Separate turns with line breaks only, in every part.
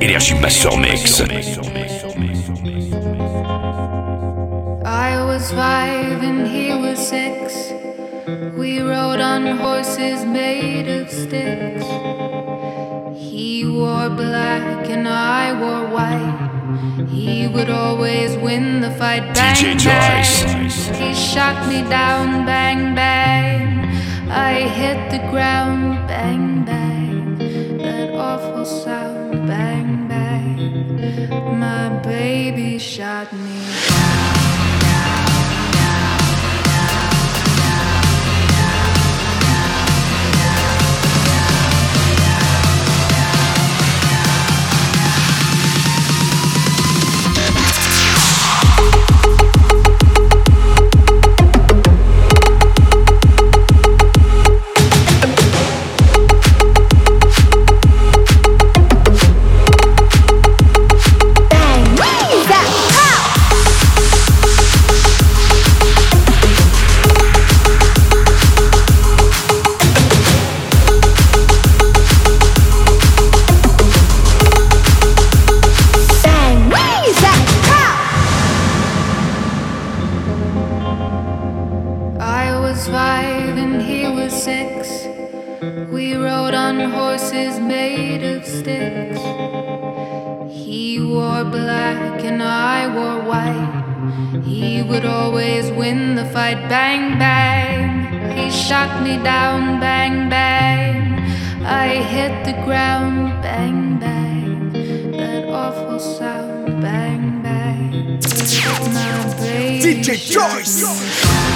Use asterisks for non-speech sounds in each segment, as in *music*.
Energy Master Mix.
I was five and he was six. We rode on horses made of sticks. He wore black and I wore white. He would always win the fight. Bang,
DJ Joyce.
He shot me down, bang, bang. I hit the ground, bang, bang. shot.
DJ Joyce.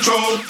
control.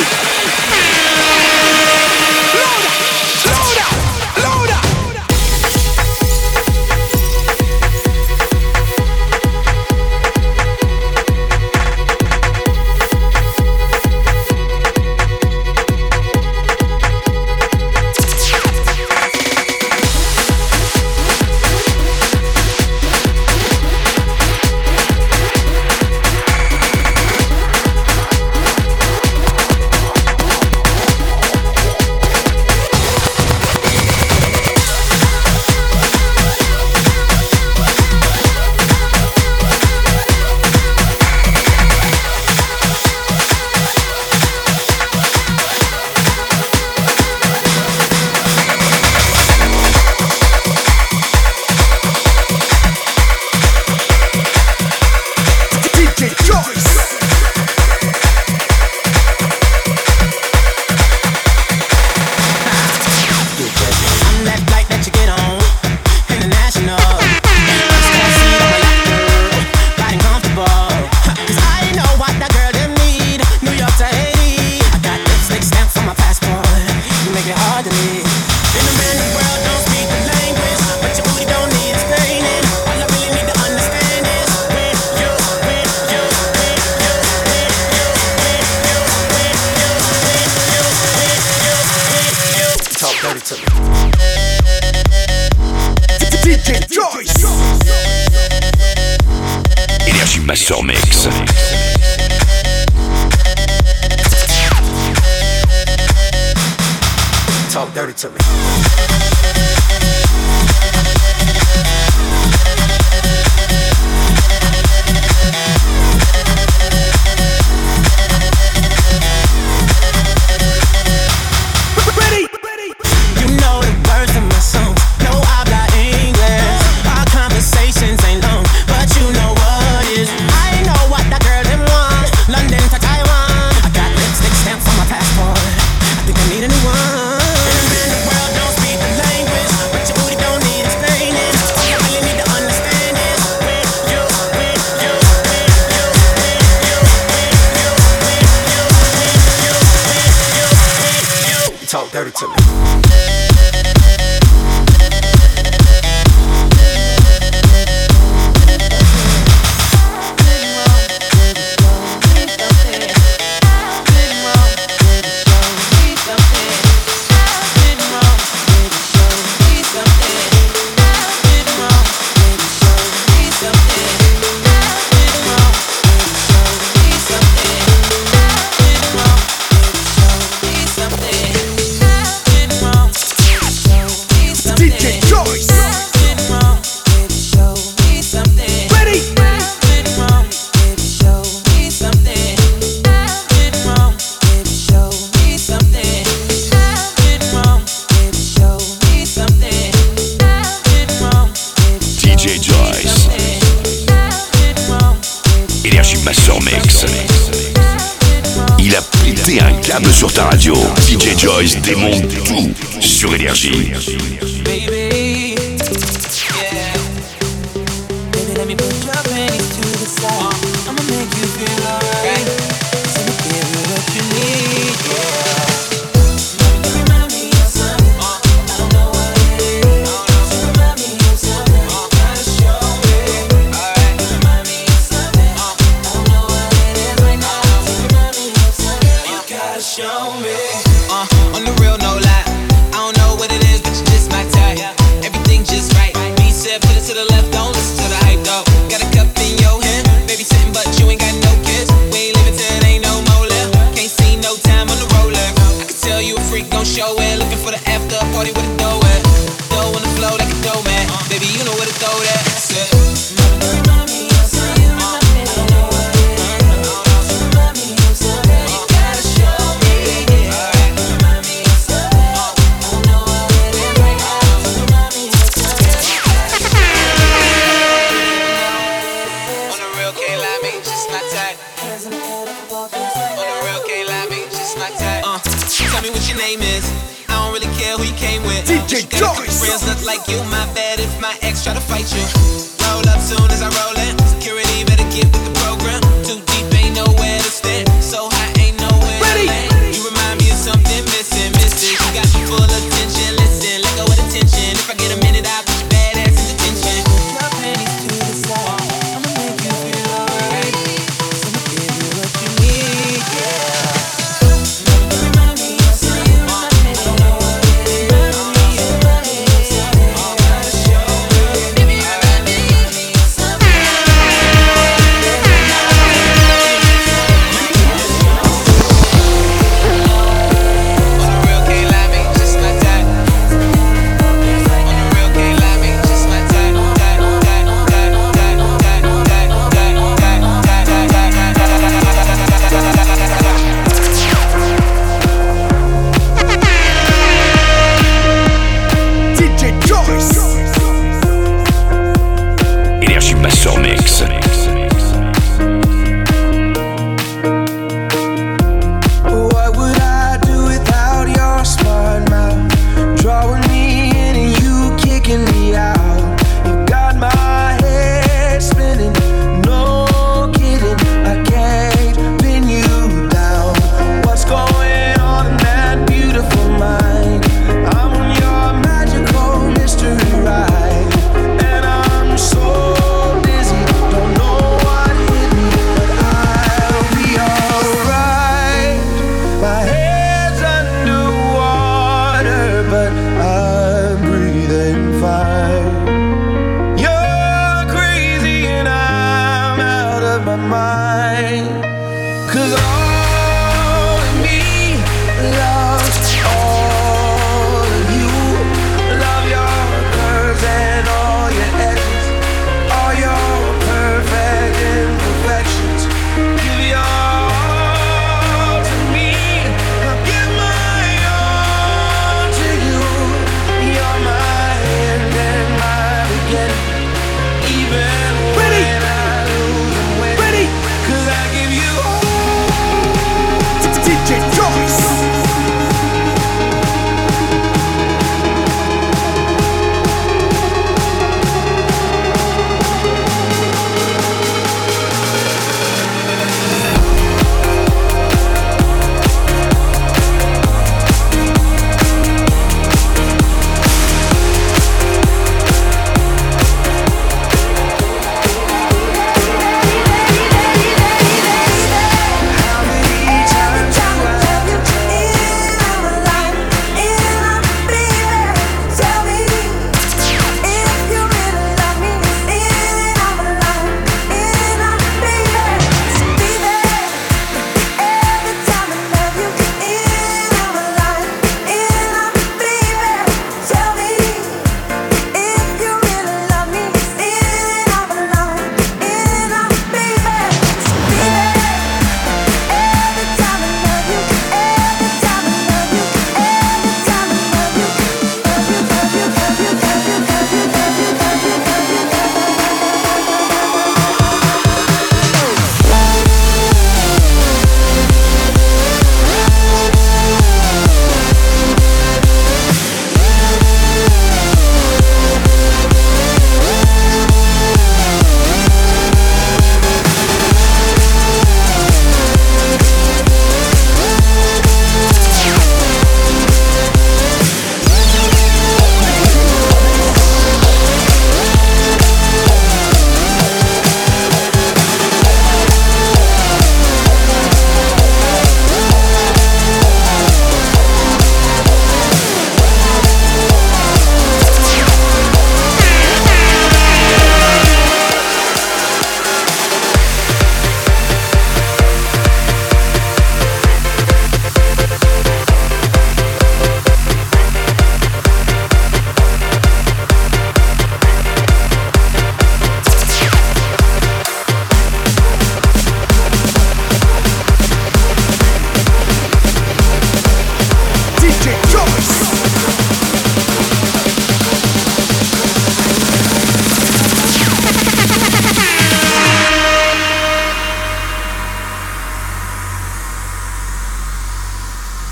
Peace.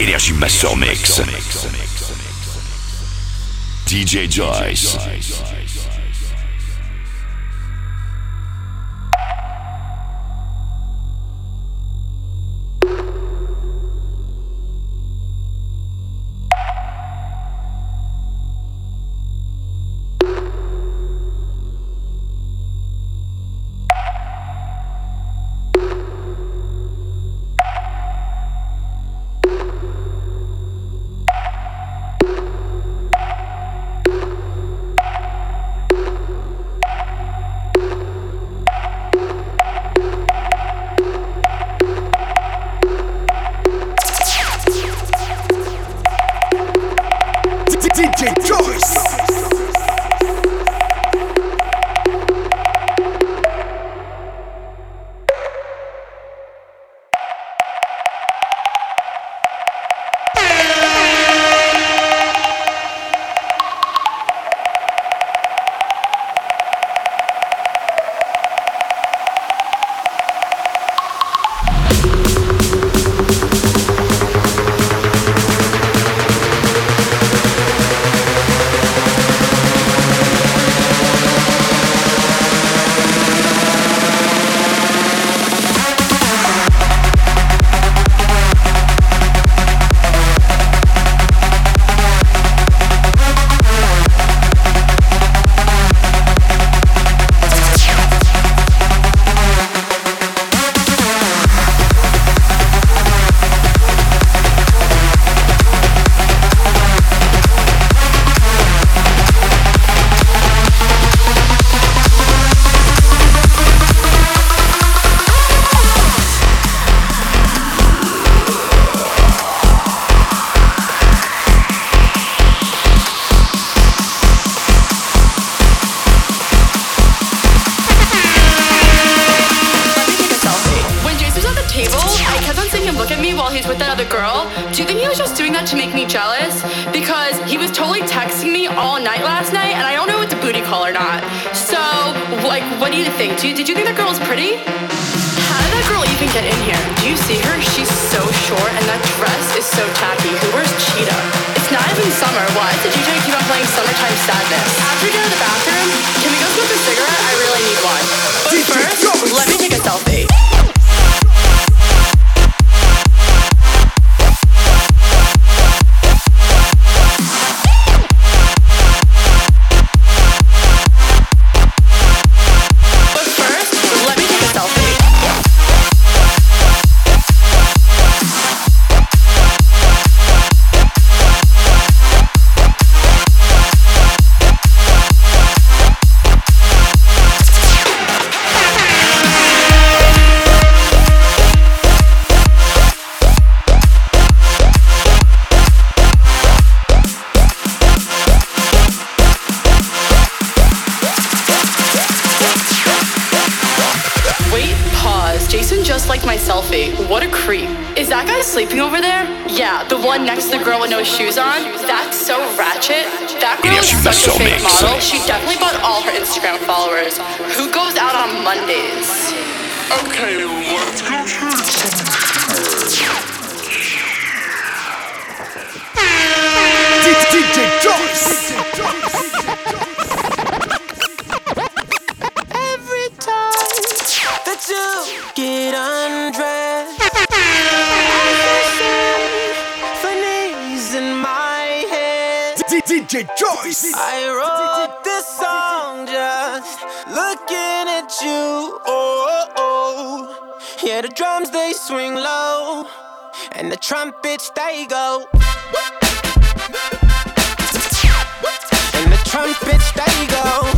Energy Master Mix.
DJ Joyce.
Joyce.
I
wrote this song just looking at you. Oh, oh, oh, yeah, the drums they swing low, and the trumpets they go. And the trumpets they go.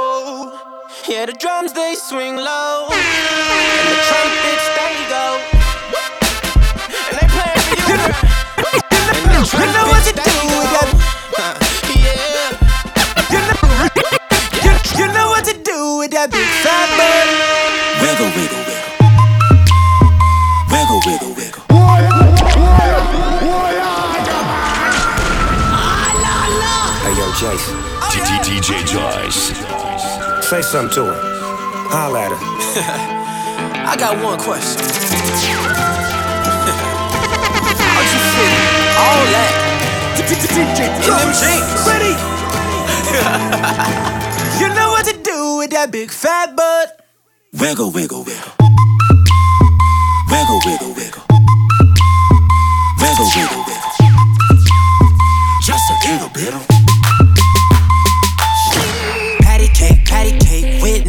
yeah, the drums they swing low, and the trumpets they go, and they play for you. And the trumpets they go. Yeah. You know, you, you know what to do with that big fat butt.
Wiggle, wiggle, wiggle. Wiggle, wiggle, wiggle.
Hey yo, Jason,
DJ Joyce.
Say something to her. Holla at her.
I got one question. How'd you fit all that in them jeans?
Ready?
You know what to do with that big fat butt.
Wiggle, wiggle, wiggle. Wiggle, wiggle, wiggle. Wiggle, wiggle, wiggle. Just a little bit.
Patty cake, patty cake with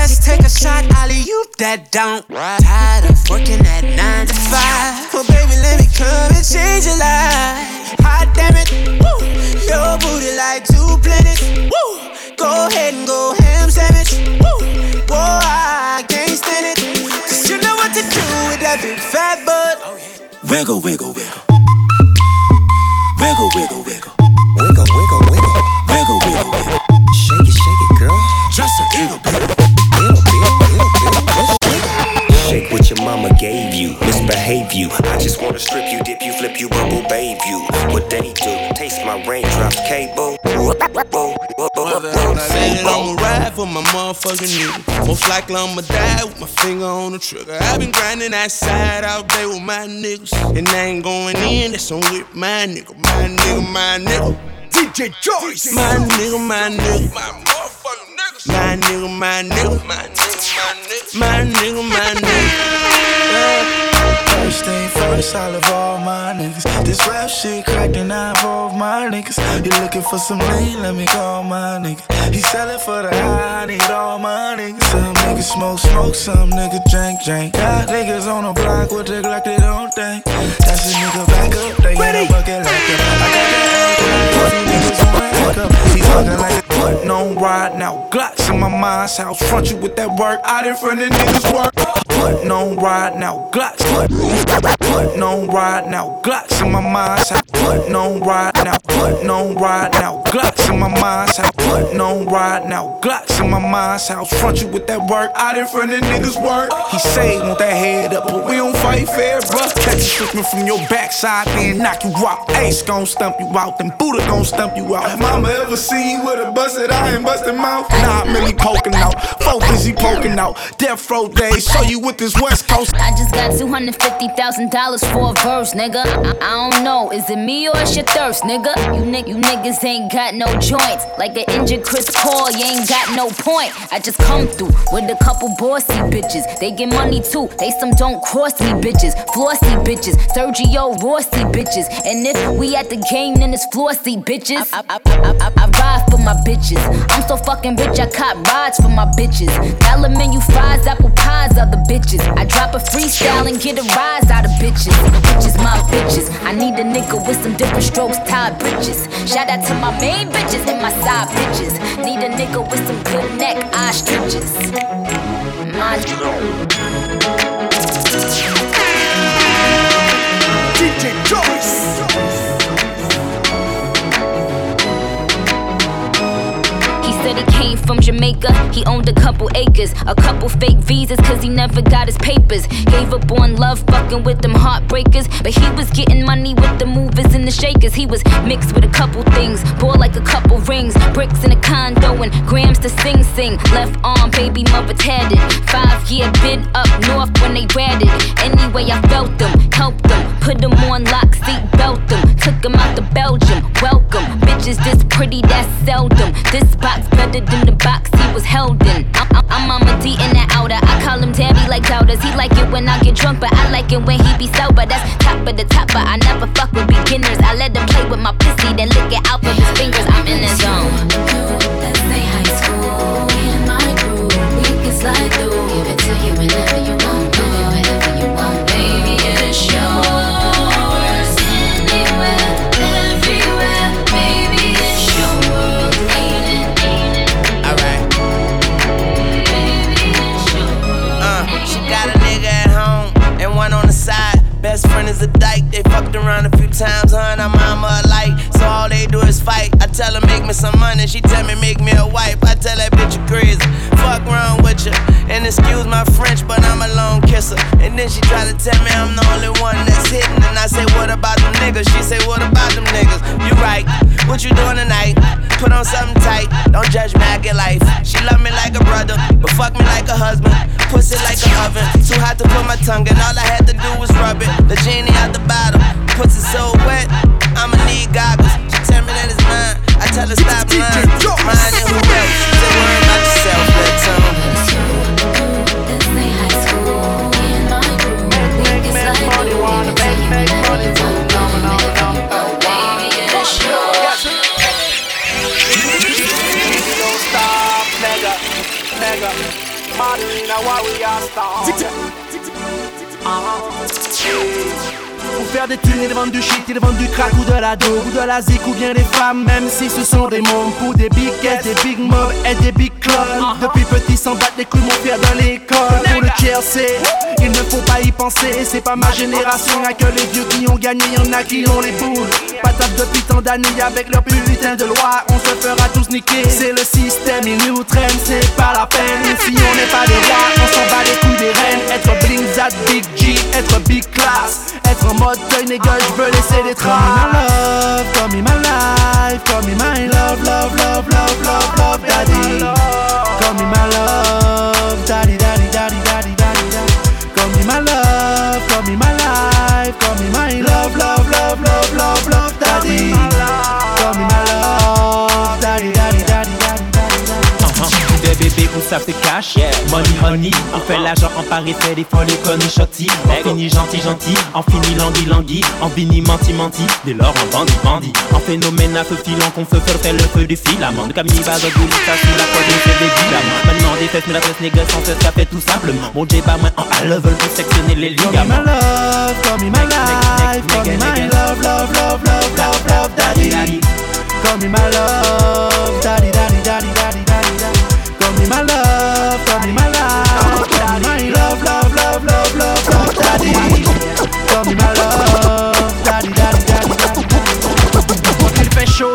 Let's take a shot, Ollie, you that don't. Tired of working at nine to five. Well, baby, let me come and change your life. Hot damn it, woo. Your booty like two planets, woo. Go ahead and go ham sandwich, woo. Whoa, I can't stand it. Cause you know what to do with that big fat butt.
Oh, wiggle, wiggle, wiggle. Wiggle, wiggle, wiggle.
Wiggle, wiggle, wiggle.
Wiggle, wiggle, wiggle.
Shake it, shake it, girl.
Just a little bit.
Mama gave you. Misbehave you. I just wanna strip you, dip you, flip you, bubble babe you. What they do? Taste my raindrops, cable.
Said I'ma ride for my motherfucking nigga. Most likely I'ma die with my finger on the trigger. i been grinding outside all day with my niggas. And I ain't going in, that's on with my nigga. My nigga, my nigga.
DJ Joyce.
My nigga, my nigga. My motherfucking niggas. My nigga, my nigga. My nigga, my nigga. My nigga, my.
First thing first, I love all my niggas. This rap shit cracked and I involve my niggas. You looking for some lean? Let me call my nigga. He sellin' for the high, I need all my niggas. Some niggas smoke, smoke, some niggas drink, drink. Got niggas on the block with dick like they don't think. That's a nigga back up, they in a bucket like that. I got that niggas on that hookup. He talking like putting on ride now. Glocks in my mind's house, front you with that work. Out in front of niggas work. Putting on ride now. Glocks. Putting on ride now. Glocks in my mind's house. Putting on ride now. Putting on ride now. Glocks in my mind's house. Putting on ride now. Glocks in my mind's house. Front you with that work. Out in front of niggas work. He say want that head up, but we don't fight fair, bruh. Catch you slipping from your backside, then knock you out. Ace gon' stump you out, then Buddha gon' stump you out. Have mama ever seen you with a busted eye and busted mouth? Nah, I'm really poking out. Folk busy poking out. Death row days, show you with this West Coast.
I just got $250,000 for a verse, nigga. I, I don't know, is it me or it's your thirst, nigga? You, ni- you niggas ain't got no joints. Like an injured Chris Paul, you ain't got no point. I just come through with a couple bossy bitches. They get money too, they some don't cross me bitches. Flossy bitches, Sergio Rossi bitches. And if we at the game, then it's flossy bitches. I, I, I, I, I ride for my bitches. I'm so fucking rich, I cop rides for my bitches. Dollar menu fries, apple pies, other bitches. I drop a freestyle and get a rise out of bitches. Bitches, my bitches. I need a nigga with some different strokes, tied bitches. Shout out to my main bitches and my side bitches. Need a nigga with some good neck, eye stretches. My
DJ Joyce.
From Jamaica, he owned a couple acres, a couple fake visas, cause he never got his papers. Gave up on love, fucking with them heartbreakers. But he was getting money with the movers and the shakers. He was mixed with a couple things, bore like a couple rings, bricks in a condo, and grams to sing sing. Left arm, baby mother tatted. Five year bid up north when they ratted. Anyway, I felt them, helped them, put them on lock, seat belt them. Took them out to Belgium, welcome. Bitches this pretty, that's seldom. This box better than the box he was held in. I'm, I'm, I'm D in the outer. I call him Tabby like doubters. He like it when I get drunk, but I like it when he be sober. That's top of the top, but I never fuck with beginners. I let him play with my pussy, then lick it out of his fingers. I'm in the zone.
Slide through, give it to you whenever
Best friend is a dyke. They fucked around a few times, huh? And I'm mama alike. So all they do is fight. I tell her make me some money. She tell me make me a wife. I tell that bitch you crazy. Fuck wrong with you. And excuse my French, but I'm a lone kisser. And then she try to tell me I'm the only one that's hitting. And I say, what about them niggas? She say, what about them niggas? You right. What you doing tonight? Put on something tight. Don't judge me, I get life. She love me like a brother, but fuck me like a husband. Pussy like an oven. Too hot to put my tongue in. All I had to do was rub it. The genie out the bottle. Pussy so wet. I'ma need goggles. She tell me that it's mine. I tell her stop lying. Mine and who else? Say worry about yourself, let.
Marina, why we are stars? Pour faire des thunes, ils vendent du shit, ils vendent du crack ou de la dope ou de la zik ou bien des femmes, même si ce sont des mômes pour des big guests, des big mobs et des big clubs. Depuis petit, s'en battent les couilles, mon frère dans l'école. Pour le tiercé, il ne faut pas y penser. C'est pas ma génération, y'a que les vieux qui ont gagné, y'en a qui ont les boules. Patate depuis tant d'années avec leur putain de loi, on se fera tous niquer. C'est le système, il nous traîne, c'est pas la peine. Si on n'est pas des rois, on s'en bat les couilles des reines. Être bling, big G, être big class. Être en mode deuil, nigga, je veux laisser des traces. Call me my love, call me my life, call me my love, love, love, love, love, love, daddy. Call me my love,
Des ça fait cash, money honey On fait l'argent en Paris, fait des folies connu shotty On finit gentil gentil, on finit langui langui. On finit menti menti, dès lors on bandit bandit En phénomène à feu filant qu'on fait faire le feu du filament De Camille Bazo, ça sous la poitrine fait des dilamants Maintenant des fesses, mais la tresse négoce sans cesse, ça fait tout simplement. Mon J pas moins en à level pour sectionner les
Call me my
ligaments
love, call me my life, call me my love, love, love, love, love, love, daddy. Call me my love, daddy, daddy, daddy, daddy, daddy, daddy. My love,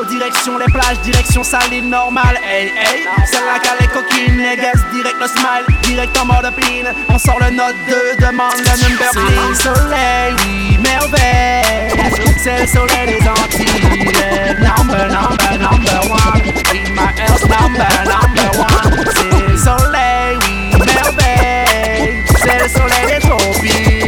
direction les plages, direction saline normale. Hey, hey, celle-là qu'elle est coquine, les guests, direct le smile, direct en mode pline. On sort le note 2, demande le number please. Soleil, oui, merveille. C'est le soleil des Antilles. Number, number, number one. In my house, number, number one. C'est le soleil, oui, merveille. C'est le soleil des tropiques.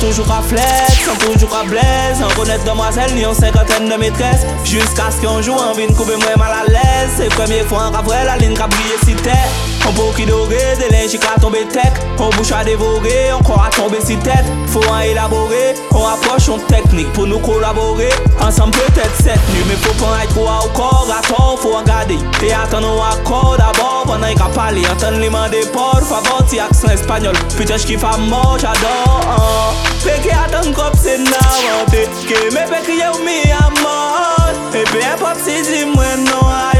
Toujours à flex, un toujours à blaise. Un honnête demoiselle, ni en cinquantaine de maîtresses. Jusqu'à ce qu'un jour, un vin coupe moi mal à l'aise. C'est première fois un vrai la ligne qu'a brillé si t'es
On pot qui doré, des linges qui tomber tech On bouche à dévorer, on croit à tomber si tête. Faut en élaborer, on approche on technique pour nous collaborer. Ensemble peut-être cette nuit, mais faut pas être trop au corps. Attends, faut regarder et attendre un accord. D'abord Pendant qu'il a parlé, entendre les mains des portes Favor, ti accent espagnol, putain j'kiffe à mort, j'adore Peke atan kop se nan wante Ke me pe kriye ou mi amot. E pe epop si di mwen nou a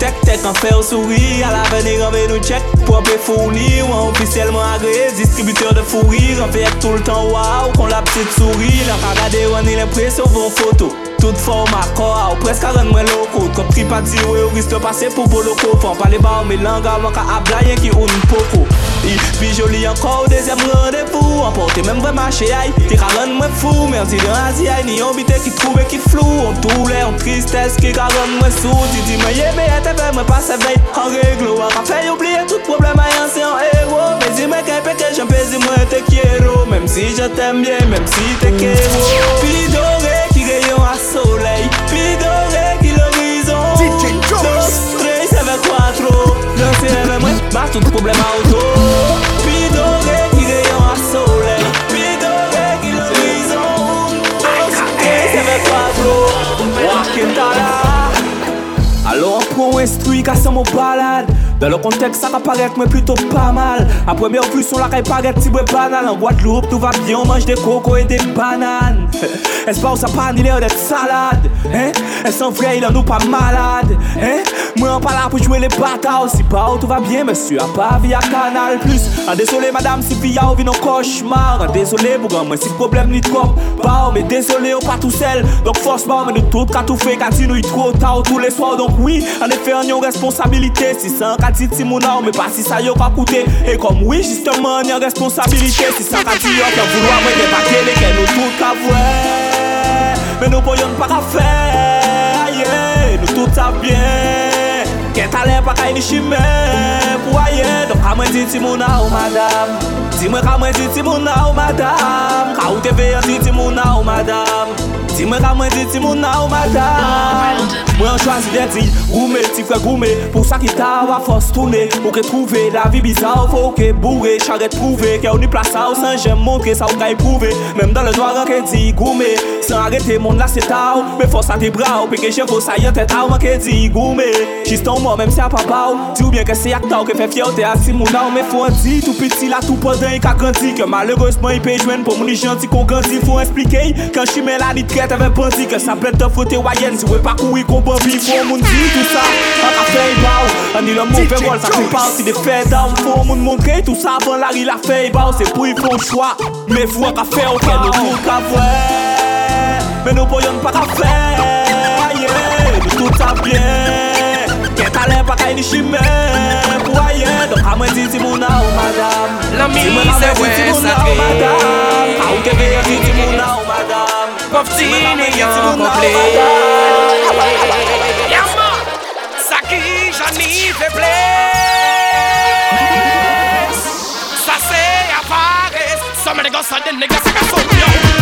tek tek An fè ou souri, al aveni renve nou tchek Propè e fourni, ou an ofisyelman agre Distributeur de fourri, renve ek tout l'tan waw Kon la ptite souri, lan ka gade wani l'impresyon von foto. Tout forma kora, ou preska ren mwen loko. Trop tripak ziwe, ou risk te pase pou boloko Fon pale ba ou me langa, man ka ablayen ki ou n'poko Pi joli anko ou dezem randevou Anpote menm vre mache ay Ki karan mwen fou. Merzi den azi ay Ni yon bite ki troube ki flou. An toule, an tristesse qui karan mwen sou Di di mwen ye me ete ve mwen pase vey An reglo an ka fey oubliye tout problem ay an se an ero Mezi mwen ke peke jen pezi mwen te kiero Mem si je t'aime bien, même si t'es kero Pi dore ki reyon a soley Pi dore ki l'horizon DJ Jones. 3, 7, 4 Mas tout problem a ou tou Pi dore ki reyon um a sole Pi dore ki um l'horizon ou mou E se ve Pablo Wakin tala Alo an pro instrui ka se mou Dans le contexte, ça apparaît mais plutôt pas mal. À première vue, son la paraît si banal. En Guadeloupe, tout va bien, on mange des cocos et des bananes. *laughs* Est-ce pas où ça pas d'être salade Hein? Est-ce en vrai il en nous pas malade Hein? Moi on pas là pour jouer les bâtards Si pas tout va bien monsieur à pas via canal plus. Ah désolé madame si via ou vit nos cauchemars. Ah, Désolé pour moi si problème ni trop Pas mais désolé on pas tout seul. Donc forcément mais nous tout qu'à tout fait qu'à nous trop tard tous les soirs. Donc oui en effet on a une responsabilité. Si ça qu'a dit Timona mais pas si ça y a pas coûté. Et comme oui justement on a une responsabilité. Si ça qu'a dit yo qu'à vouloir que nous tout qu'à Men nou pou yon pa ka fe yeah. Nou tout sa byen Ken talen pa ka inishime Pou a ye. Dok ka mwen titi moun a ou madam Ti mwen ka mwen titi moun a ou madam Ka ou te veye titi moun a ou madam Ti mwen ka mwen titi moun a ou madam Mwen chwazi de di Goume, ti fwe goume. Pou sa ki ta wafos toune Ou ke trouve la vi biza ou fo
ke
bourre.
Charet
prouve
Ke
ou ni plasa ou san
jem montre
Sa ou
ka eprouve Mem dan le doar an ke di goume San arete moun la se ta ou. Me fos an te bra ou Peke jen fos a yon teta ou an ke di goume. Jistan mwen menm se a papa ou Ti ou bien ke se akta ou ke fe fye yow te ak si moun a ou men fon di Tou piti la tou podan yi e ka ganti Ke malereusement yi pe jwen pou moun yi janti kon ganti Fon esplike yi, kan chime la ni tret ave panti Ke sa plet te fote wayen si we pa kou yi kon bambi Fon moun di tout sa, an a fey baw. An yi lom moun fe vol sa kou paw Si de fey da ou fon moun montre Tout sa avan la ri la fey baw. Se pou yi fon chwa, me fwa ka fey ou Ke nou kou ka vwe. Men nou pou yon pa ka fey Tout sa vye Ket ale pa kay ni chime do ka mwen titi moun ou madam. La
mi se wè sa tre A ou ke veye titi moun a ou madam. Pof ti ne yon komple Yama, sa ki jan ni feble Sa se apare Some of the the niggas I got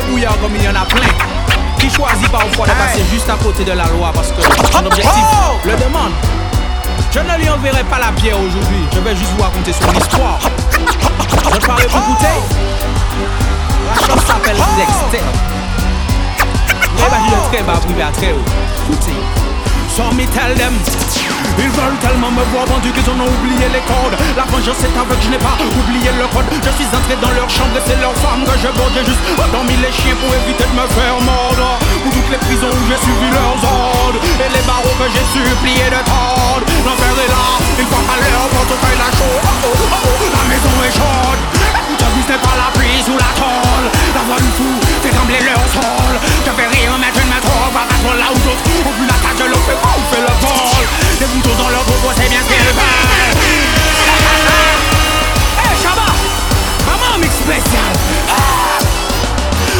débrouillard comme il y en a plein qui choisit parfois de passer juste à côté de la loi parce que son objectif oh! le demande. Je ne lui enverrai pas la pierre aujourd'hui, je vais juste vous raconter son histoire. Je parle parlerai plus bouteille. La chose s'appelle oh! Dexter. Eh ben, je vais très bas, privé à très haut. Ils veulent tellement me voir vendu qu'ils en ont oublié les codes. La vengeance est aveugle, je n'ai pas oublié le code. Je suis entré dans leur chambre et c'est leur femme que je borde. J'ai juste endormi les chiens pour éviter de me faire mordre. Pour toutes les prisons où j'ai suivi leurs ordres et les barreaux que j'ai supplié de tordre. L'enfer est là, une fois à leur porte, la chaude. Oh, oh, oh, la maison est chaude. Écoute, n'est pas la prise ou la tôle. La voix du combler leur sol. Te fais rire mais tu ne me trouves pas trop là où j'ose On plus l'attaque je leur fais bouffer le vol. Des couteaux dans leur propos c'est bien ce qu'elles veulent Hey Shabba Maman mix spécial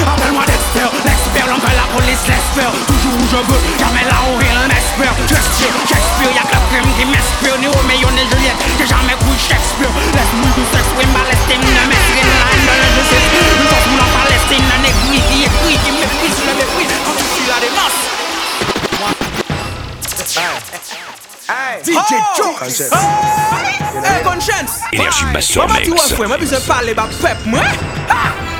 Appelle-moi Dexter, l'expert, l'homme de la police, l'expert Toujours où je veux, jamais là où rien m'espère Shakespeare, Shakespeare, y'a que le crime qui m'inspire Ni Roméo, ni Juliette, j'ai jamais cru Shakespeare Laisse-moi tout s'exprimer, ma l'estime ne m'exprime La haine de l'injustice, une force la Palestine Un aiguille qui écrit, qui méprise, le méprise Quand tu suis la démence
DJ Joseph
Hey, conscience
Énergie
Basseur
Mix
Mwen pa
ti pep Ha!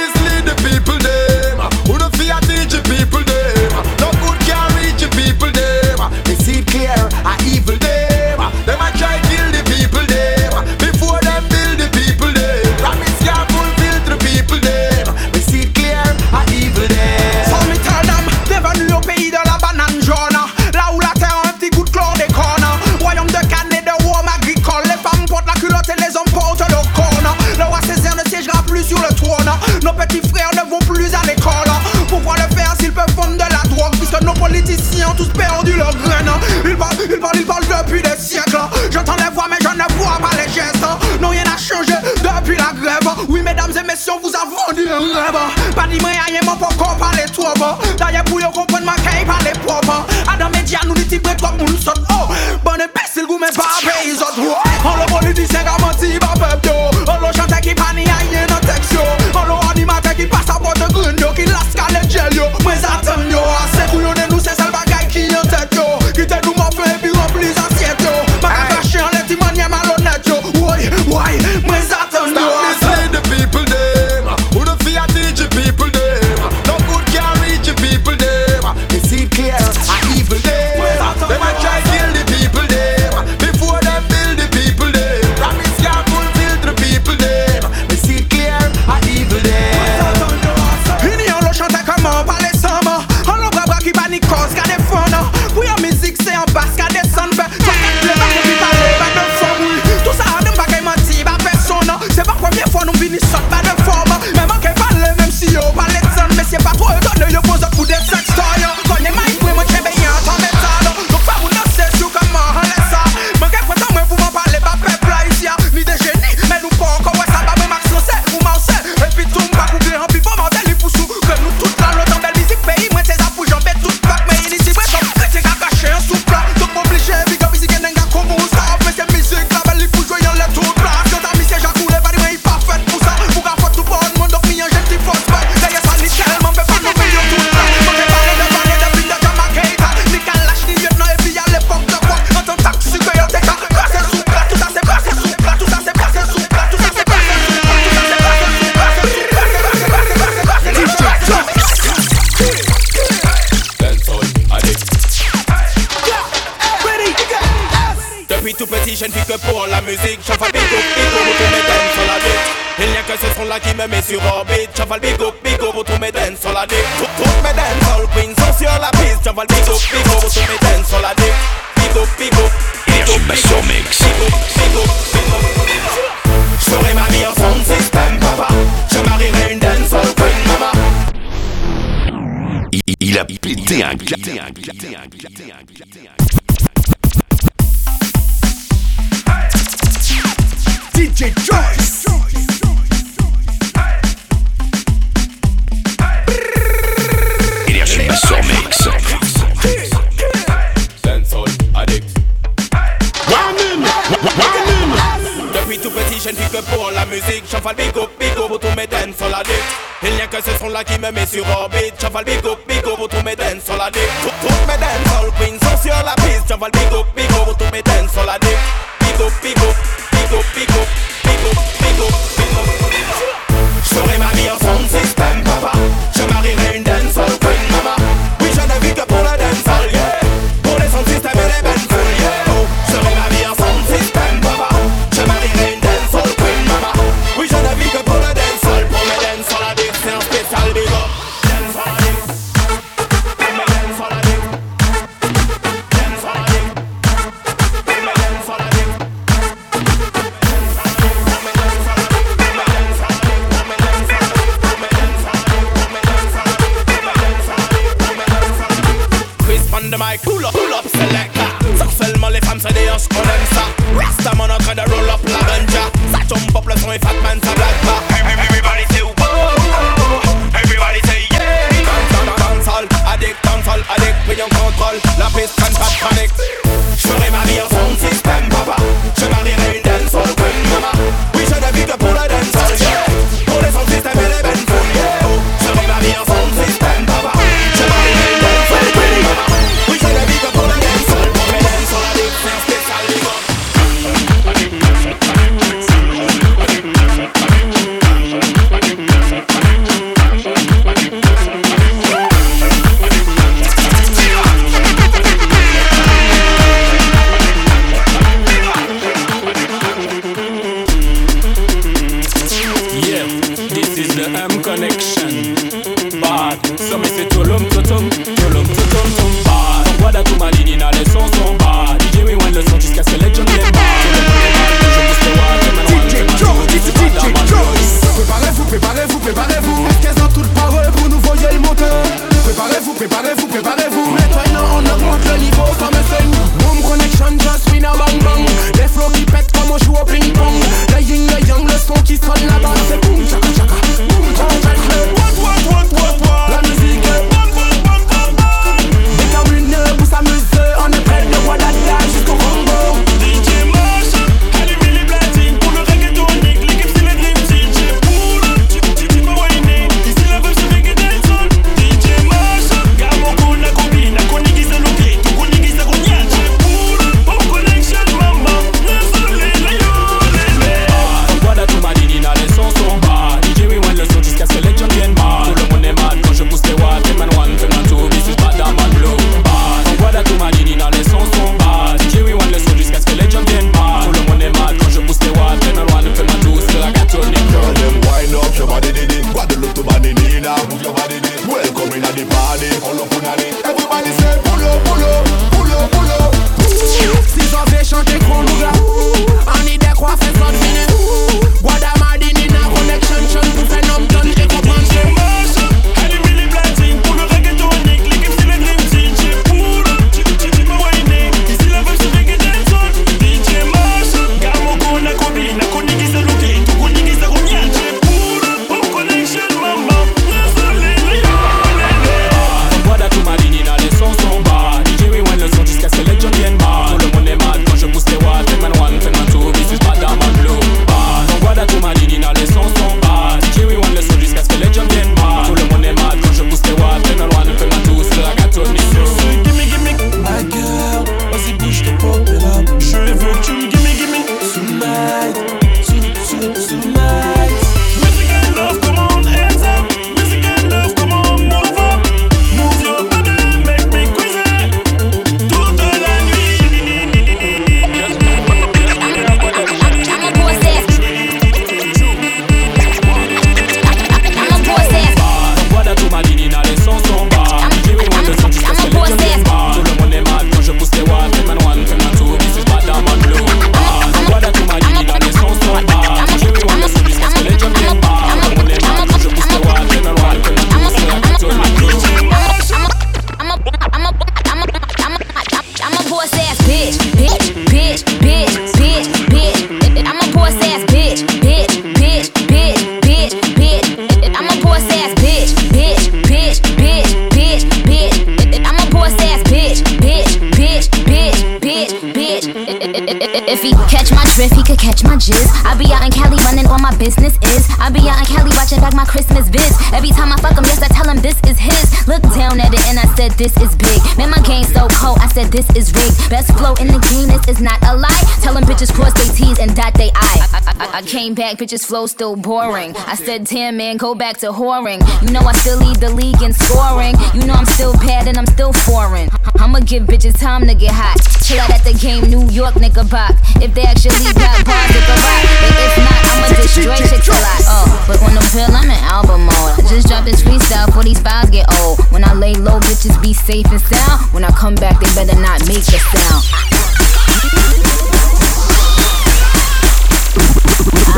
I, came back, bitches flow still boring. I said, damn man, go back to whoring. You know I still lead the league in scoring. You know I'm still bad and I'm still foreign. I'ma give bitches time to get hot. Chill out at the game, New York nigga bop. If they actually got bars, can rock. But if not, I'ma destroy shit till I. Oh, but on the pill, I'm in album mode. I just dropped this freestyle for these files get old. When I lay low, bitches be safe and sound. When I come back, they better not make a sound.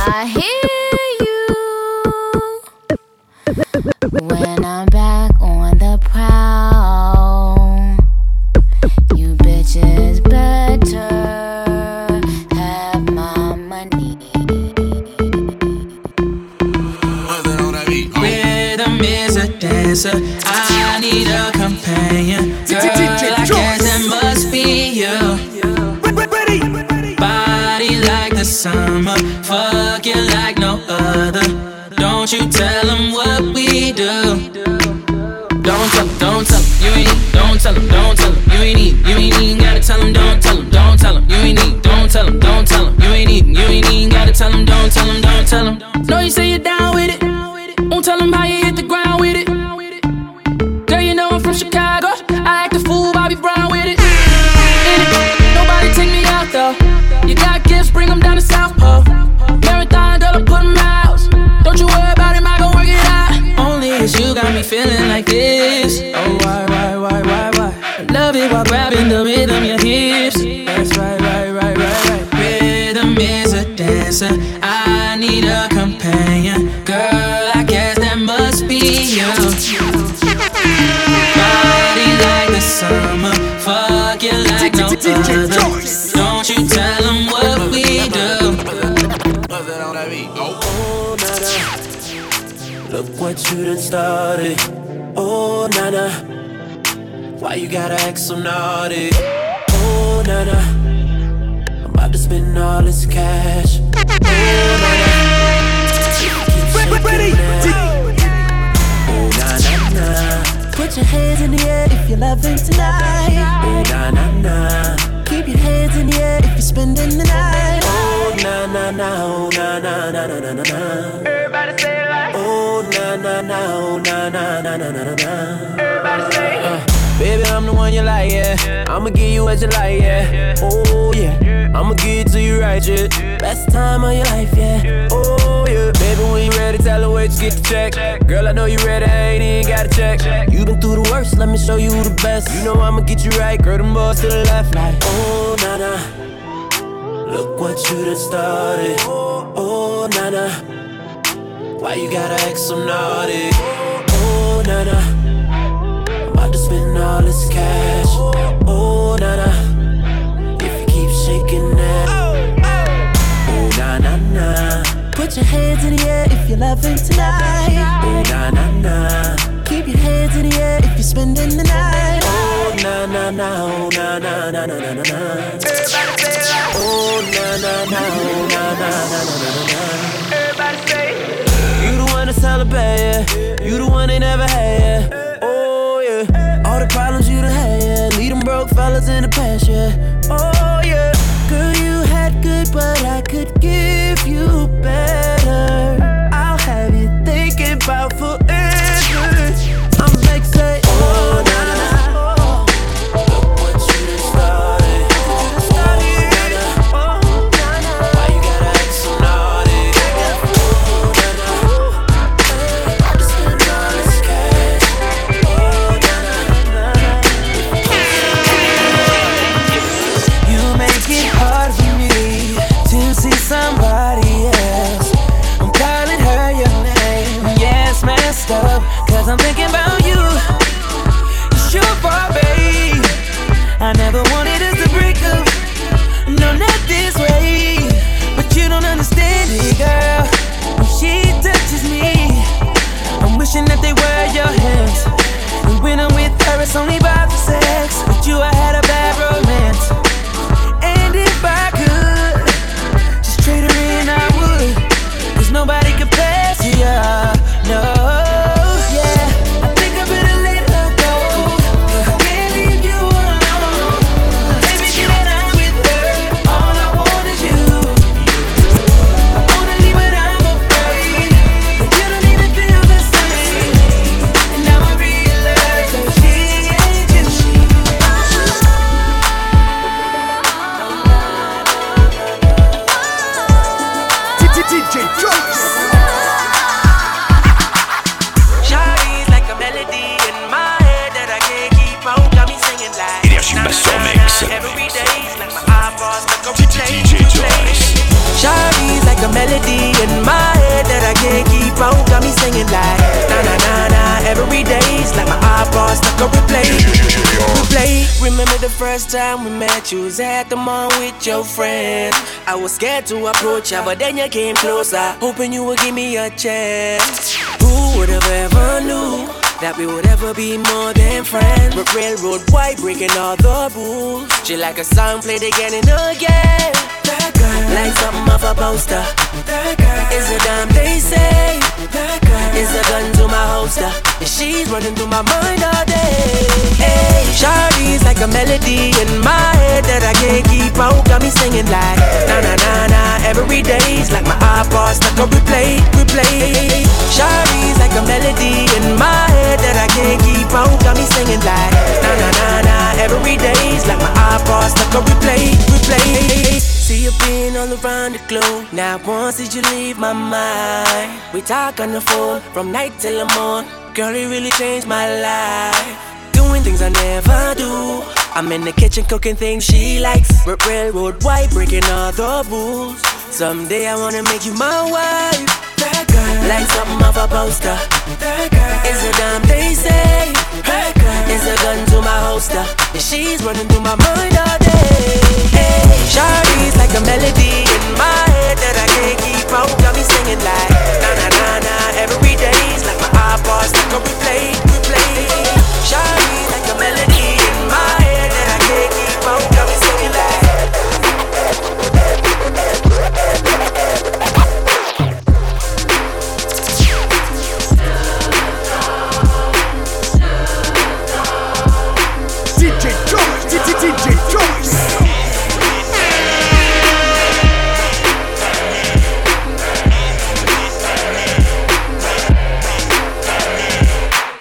I hear you when I'm back on the prowl. You bitches better have my money.
Rhythm is a dancer. I need a companion. Don't you tell them what we do. Don't tell 'em, don't tell 'em, you ain't need, don't tell 'em, don't tell 'em, you ain't need, you ain't even gotta tell 'em, don't tell 'em, don't tell 'em, you ain't need, don't tell 'em, don't tell 'em, you ain't even, you ain't even gotta tell 'em, don't tell 'em, don't tell 'em. Know you say you're down with it, won't tell 'em how you dancer. I need a companion. Girl, I guess that must be you. Body like the summer. Fuck you like no other. Don't you tell them what we do.
Oh. Look what you done started. Oh, nana. Why you gotta act so naughty? Oh, nana. I'm spend all this cash. Oh. Ready, Oh, na na na.
Put your hands in the air if you're loving tonight.
Oh, na na na.
Keep your hands in the air if you're spending the night.
Oh, na na na. Oh, na na na na na na na.
Everybody say it like.
Oh, na na na. Oh, na na na na na na na.
Everybody say
Uh, Baby, I'm the one you like, yeah. I'ma give you what you like, yeah. Oh, yeah. I'ma give it to you right, yeah. Best time of your life, yeah. Oh, yeah. Baby, when you ready, tell her where you get the check. Girl, I know you ready, I ain't even got to check. You been through the worst, let me show you the best. You know I'ma get you right, girl, them boys to the left, like. Oh, na na. Look what you done started. Oh, na na. Why you gotta act so naughty? Oh, na na. About to spend all this cash. Oh, na na. If you keep shaking that. Oh, na na na.
Put your hands in the air if you're loving tonight.
Oh, na na na.
Keep your hands in the air if you're spending the night.
Oh, na na na. Oh, na na na na na na na. Oh, na na na. Oh, na na na na na na na.
Everybody say.
You the one to celebrate, yeah. You the one they never had, yeah. Oh, yeah. All the problems you done had, yeah. Leave them broke fellas in the past, yeah. Oh,
good, but I could give you better. I'll have you thinking about forever. Wishing that they were your hands. And when I'm with her, it's only
was scared to approach ya, but then you came closer, hoping you would give me a chance. Who would have ever knew? That we would ever be more than friends. But railroad white breaking all the rules. She like a song played again and again. That girl, like something off a poster. That girl is a damn they say. Girl is a gun to my holster. And she's running through my mind all day. Shawty's like a melody in my head that I can't keep out. Got me singing like na na na na every day's like my eyeballs like a replay, replay. Shawty's like a melody in my head that I can't keep out. Got me singing like na na na na every day's like my eyeballs like a replay, replay. See you being all around the globe. Now once did you leave my mind? We talk on the phone from night till the morning. Girl, it really changed my life. Doing things I never do. I'm in the kitchen cooking things she likes. R- railroad white breaking all the rules. Someday I wanna make you my wife. That girl, like something off a poster. That girl is a damn they say. That girl is a gun to my holster. And she's running through my mind all day. Shawty's like a melody in my head that I can't keep out. Got me singing like na na na na every day's like my eyeballs like a replay, replay. Shawty's like a melody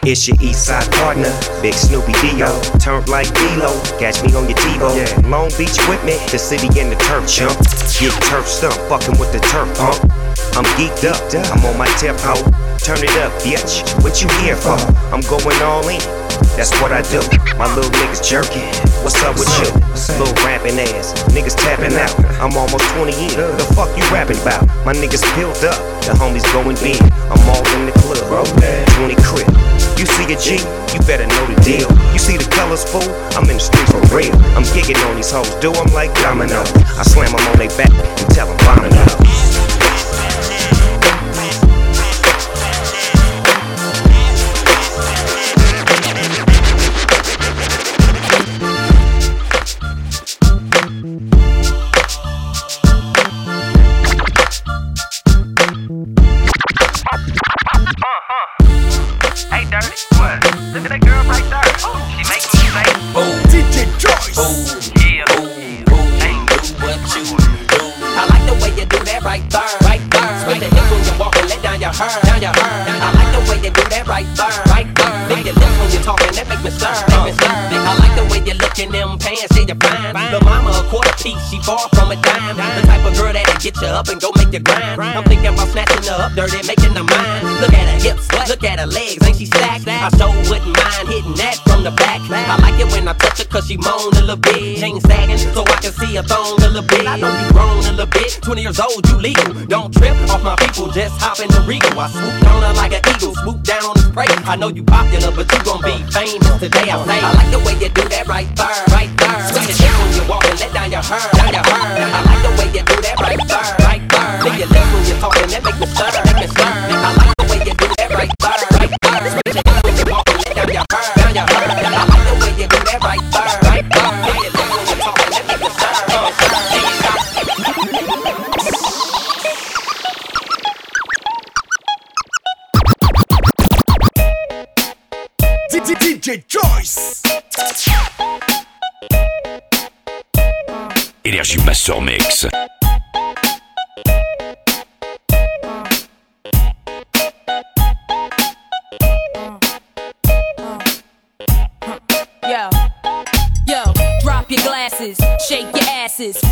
It's your east side partner, Big Snoopy Dio. Turned like D-Lo, catch me on your TiVo. Long Beach with me, the city and the turf chump. Get turf stump, fucking with the turf pump. I'm geeked up, I'm on my tempo. Turn it up, bitch. What you here for? I'm going all in. That's what I do. My little niggas jerking. What's up with you? Little rapping ass. Niggas tapping out. I'm almost 20 in. The fuck you rapping about? My niggas peeled up. The homies going big. I'm all in the club. 20 crib. You see a G, you better know the deal. You see the colors, fool? I'm in the streets for real. I'm gigging on these hoes, do 'em like domino. I slam 'em on their back and tell 'em bombing up.
She
moan a little bit. Chain sagging so I can see her thong a little bit. I know you grown a little bit, 20 years old, you legal. Don't trip off my people, just hop in the regal. I swoop down her like an eagle, swoop down on his prey. I know you popular, but you gon' be famous today. I say, I like the way you do that right there,
asses,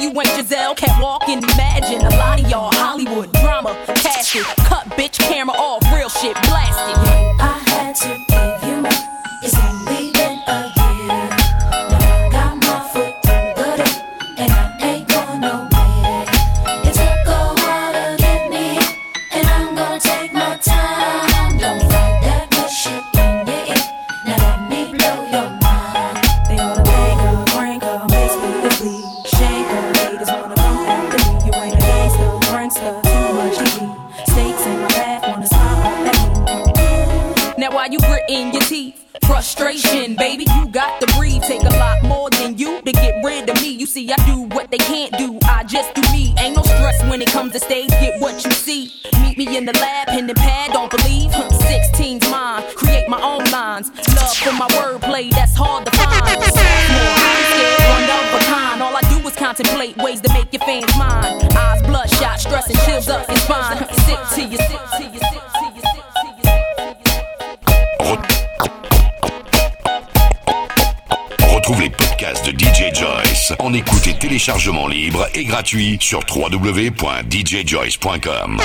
you ain't Giselle, can't walk and imagine. A lot of y'all Hollywood drama, cash it, cut bitch camera off, real shit blasted.
I had to give you up. It's only
Frustration, baby, you got to breathe. Take a lot more than you to get rid of me. You see, I do what they can't do. I just do me. Ain't no stress when it comes to stage. Get what you see. Meet me in the lab, pen and pad. Don't believe. Huh, 16's mine. Create my own lines. Love for my wordplay, that's hard to find. All I do is contemplate ways to make your fans mine. Eyes bloodshot, stress and chills up your spine. Sick to you, sick to you,
Retrouve les podcasts de DJ Joyce en écoute et téléchargement libre et gratuit sur www.djjoyce.com.